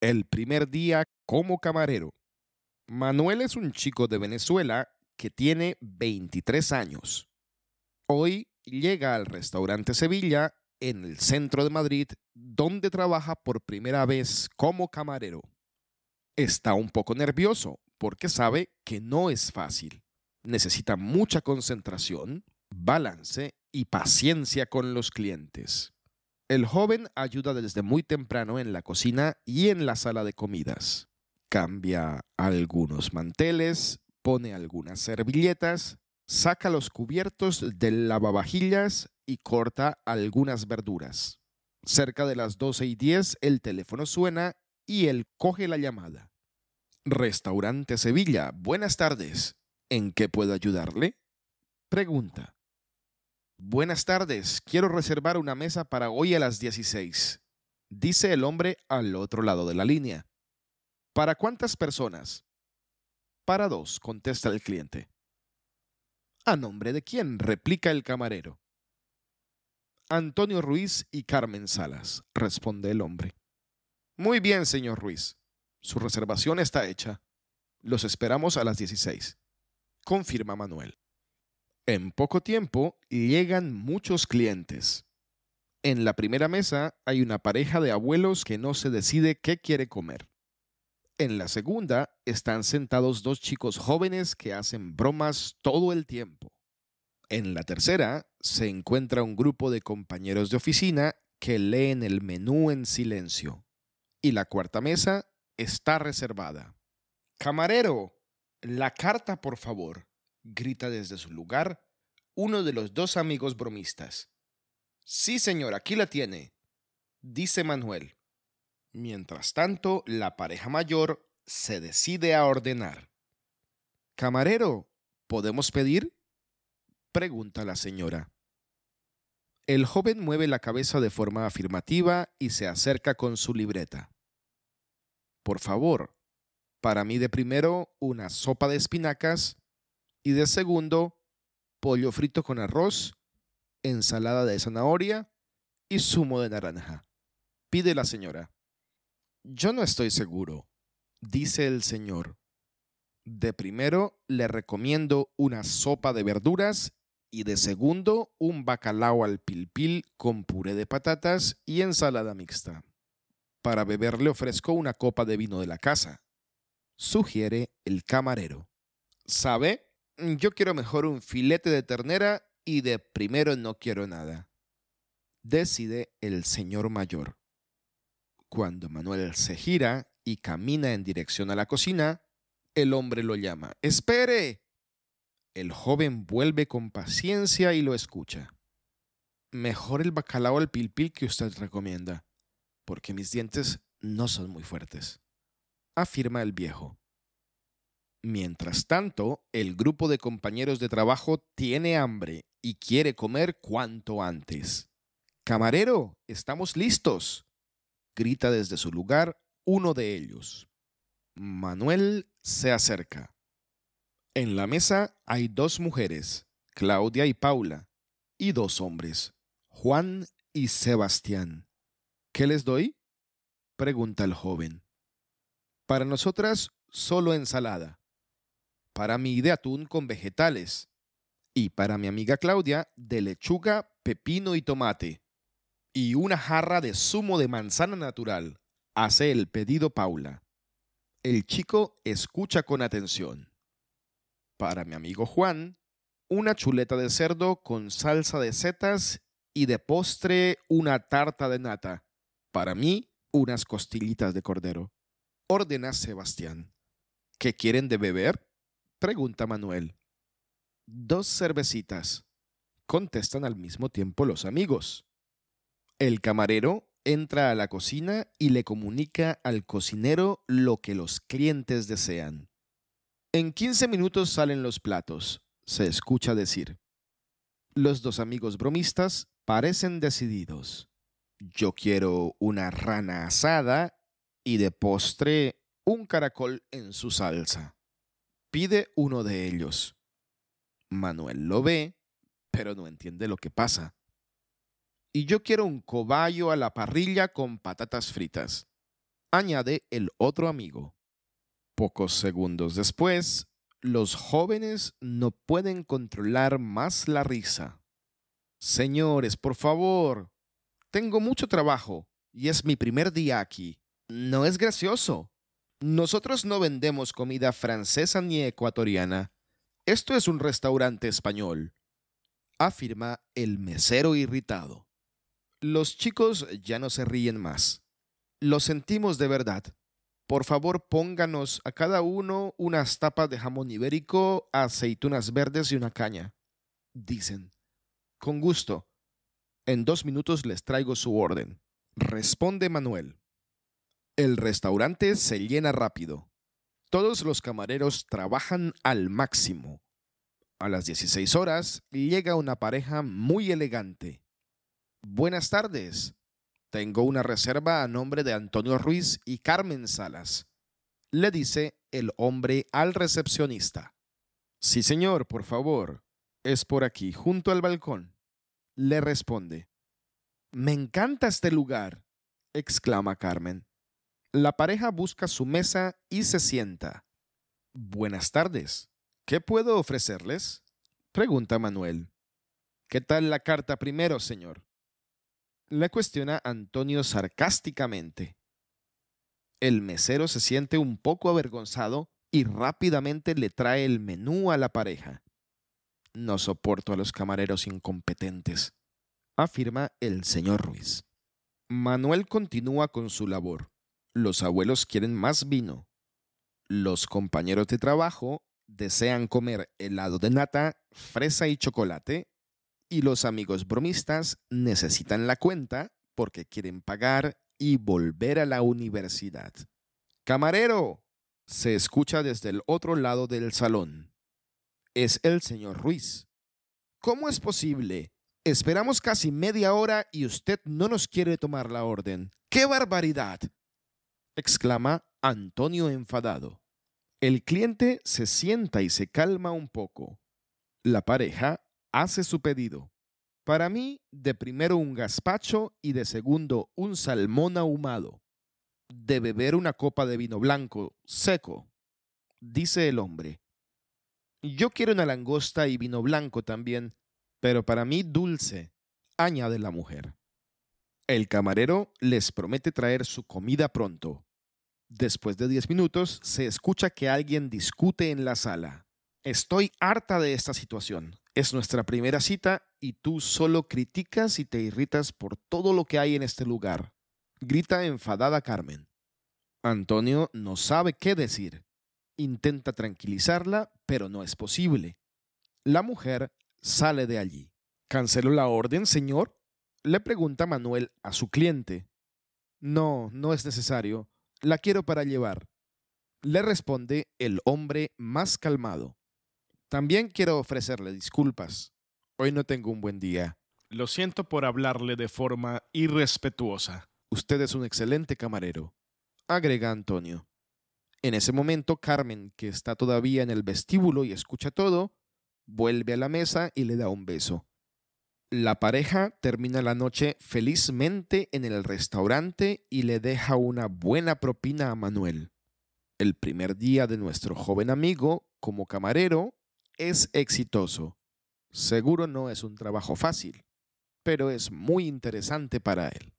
El primer día como camarero. Manuel es un chico de Venezuela que tiene 23 años. Hoy llega al restaurante Sevilla en el centro de Madrid, donde trabaja por primera vez como camarero. Está un poco nervioso porque sabe que no es fácil. Necesita mucha concentración, balance y paciencia con los clientes. El joven ayuda desde muy temprano en la cocina y en la sala de comidas. Cambia algunos manteles, pone algunas servilletas, saca los cubiertos del lavavajillas y corta algunas verduras. Cerca de las 12 y 10 el teléfono suena y él coge la llamada. Restaurante Sevilla, buenas tardes. ¿En qué puedo ayudarle? Pregunta. Buenas tardes, quiero reservar una mesa para hoy a las 16, dice el hombre al otro lado de la línea. ¿Para cuántas personas? Para dos, contesta el cliente. ¿A nombre de quién? replica el camarero. Antonio Ruiz y Carmen Salas, responde el hombre. Muy bien, señor Ruiz. Su reservación está hecha. Los esperamos a las 16. Confirma Manuel. En poco tiempo llegan muchos clientes. En la primera mesa hay una pareja de abuelos que no se decide qué quiere comer. En la segunda están sentados dos chicos jóvenes que hacen bromas todo el tiempo. En la tercera se encuentra un grupo de compañeros de oficina que leen el menú en silencio. Y la cuarta mesa está reservada. Camarero, la carta, por favor, grita desde su lugar uno de los dos amigos bromistas. Sí, señor, aquí la tiene, dice Manuel. Mientras tanto, la pareja mayor se decide a ordenar. Camarero, ¿podemos pedir? Pregunta la señora. El joven mueve la cabeza de forma afirmativa y se acerca con su libreta. Por favor, para mí de primero una sopa de espinacas y de segundo pollo frito con arroz, ensalada de zanahoria y zumo de naranja. Pide la señora. Yo no estoy seguro, dice el señor. De primero le recomiendo una sopa de verduras y de segundo un bacalao al pilpil con puré de patatas y ensalada mixta. Para beber le ofrezco una copa de vino de la casa, sugiere el camarero. ¿Sabe? Yo quiero mejor un filete de ternera y de primero no quiero nada. Decide el señor mayor. Cuando Manuel se gira y camina en dirección a la cocina, el hombre lo llama. ¡Espere! El joven vuelve con paciencia y lo escucha. Mejor el bacalao al pilpil que usted recomienda, porque mis dientes no son muy fuertes, afirma el viejo. Mientras tanto, el grupo de compañeros de trabajo tiene hambre y quiere comer cuanto antes. Camarero, estamos listos, grita desde su lugar uno de ellos. Manuel se acerca. En la mesa hay dos mujeres, Claudia y Paula, y dos hombres, Juan y Sebastián. ¿Qué les doy? pregunta el joven. Para nosotras, solo ensalada. Para mí, de atún con vegetales. Y para mi amiga Claudia, de lechuga, pepino y tomate. Y una jarra de zumo de manzana natural. Hace el pedido Paula. El chico escucha con atención. Para mi amigo Juan, una chuleta de cerdo con salsa de setas y de postre una tarta de nata. Para mí, unas costillitas de cordero. Ordena Sebastián. ¿Qué quieren de beber? Pregunta Manuel. Dos cervecitas. Contestan al mismo tiempo los amigos. El camarero entra a la cocina y le comunica al cocinero lo que los clientes desean. En 15 minutos salen los platos, se escucha decir. Los dos amigos bromistas parecen decididos. Yo quiero una rana asada y de postre un caracol en su salsa. Pide uno de ellos. Manuel lo ve, pero no entiende lo que pasa. Y yo quiero un cobayo a la parrilla con patatas fritas. añade el otro amigo. Pocos segundos después, los jóvenes no pueden controlar más la risa. Señores, por favor, tengo mucho trabajo y es mi primer día aquí. No es gracioso. Nosotros no vendemos comida francesa ni ecuatoriana. Esto es un restaurante español, afirma el mesero irritado. Los chicos ya no se ríen más. Lo sentimos de verdad. Por favor, pónganos a cada uno unas tapas de jamón ibérico, aceitunas verdes y una caña. Dicen. Con gusto. En dos minutos les traigo su orden. Responde Manuel. El restaurante se llena rápido. Todos los camareros trabajan al máximo. A las 16 horas llega una pareja muy elegante. Buenas tardes. Tengo una reserva a nombre de Antonio Ruiz y Carmen Salas. Le dice el hombre al recepcionista. Sí, señor, por favor. Es por aquí, junto al balcón. Le responde. Me encanta este lugar, exclama Carmen. La pareja busca su mesa y se sienta. Buenas tardes. ¿Qué puedo ofrecerles? Pregunta Manuel. ¿Qué tal la carta primero, señor? Le cuestiona Antonio sarcásticamente. El mesero se siente un poco avergonzado y rápidamente le trae el menú a la pareja. No soporto a los camareros incompetentes, afirma el señor Ruiz. Manuel continúa con su labor. Los abuelos quieren más vino. Los compañeros de trabajo desean comer helado de nata, fresa y chocolate. Y los amigos bromistas necesitan la cuenta porque quieren pagar y volver a la universidad. Camarero, se escucha desde el otro lado del salón. Es el señor Ruiz. ¿Cómo es posible? Esperamos casi media hora y usted no nos quiere tomar la orden. ¡Qué barbaridad! Exclama Antonio enfadado. El cliente se sienta y se calma un poco. La pareja hace su pedido. Para mí, de primero un gazpacho y de segundo un salmón ahumado. De beber una copa de vino blanco, seco, dice el hombre. Yo quiero una langosta y vino blanco también, pero para mí dulce, añade la mujer. El camarero les promete traer su comida pronto. Después de 10 minutos, se escucha que alguien discute en la sala. Estoy harta de esta situación. Es nuestra primera cita y tú solo criticas y te irritas por todo lo que hay en este lugar. Grita enfadada Carmen. Antonio no sabe qué decir. Intenta tranquilizarla, pero no es posible. La mujer sale de allí. ¿Canceló la orden, señor? Le pregunta Manuel a su cliente. No, no es necesario. La quiero para llevar. Le responde el hombre más calmado. También quiero ofrecerle disculpas. Hoy no tengo un buen día. Lo siento por hablarle de forma irrespetuosa. Usted es un excelente camarero, agrega Antonio. En ese momento, Carmen, que está todavía en el vestíbulo y escucha todo, vuelve a la mesa y le da un beso. La pareja termina la noche felizmente en el restaurante y le deja una buena propina a Manuel. El primer día de nuestro joven amigo como camarero es exitoso. Seguro no es un trabajo fácil, pero es muy interesante para él.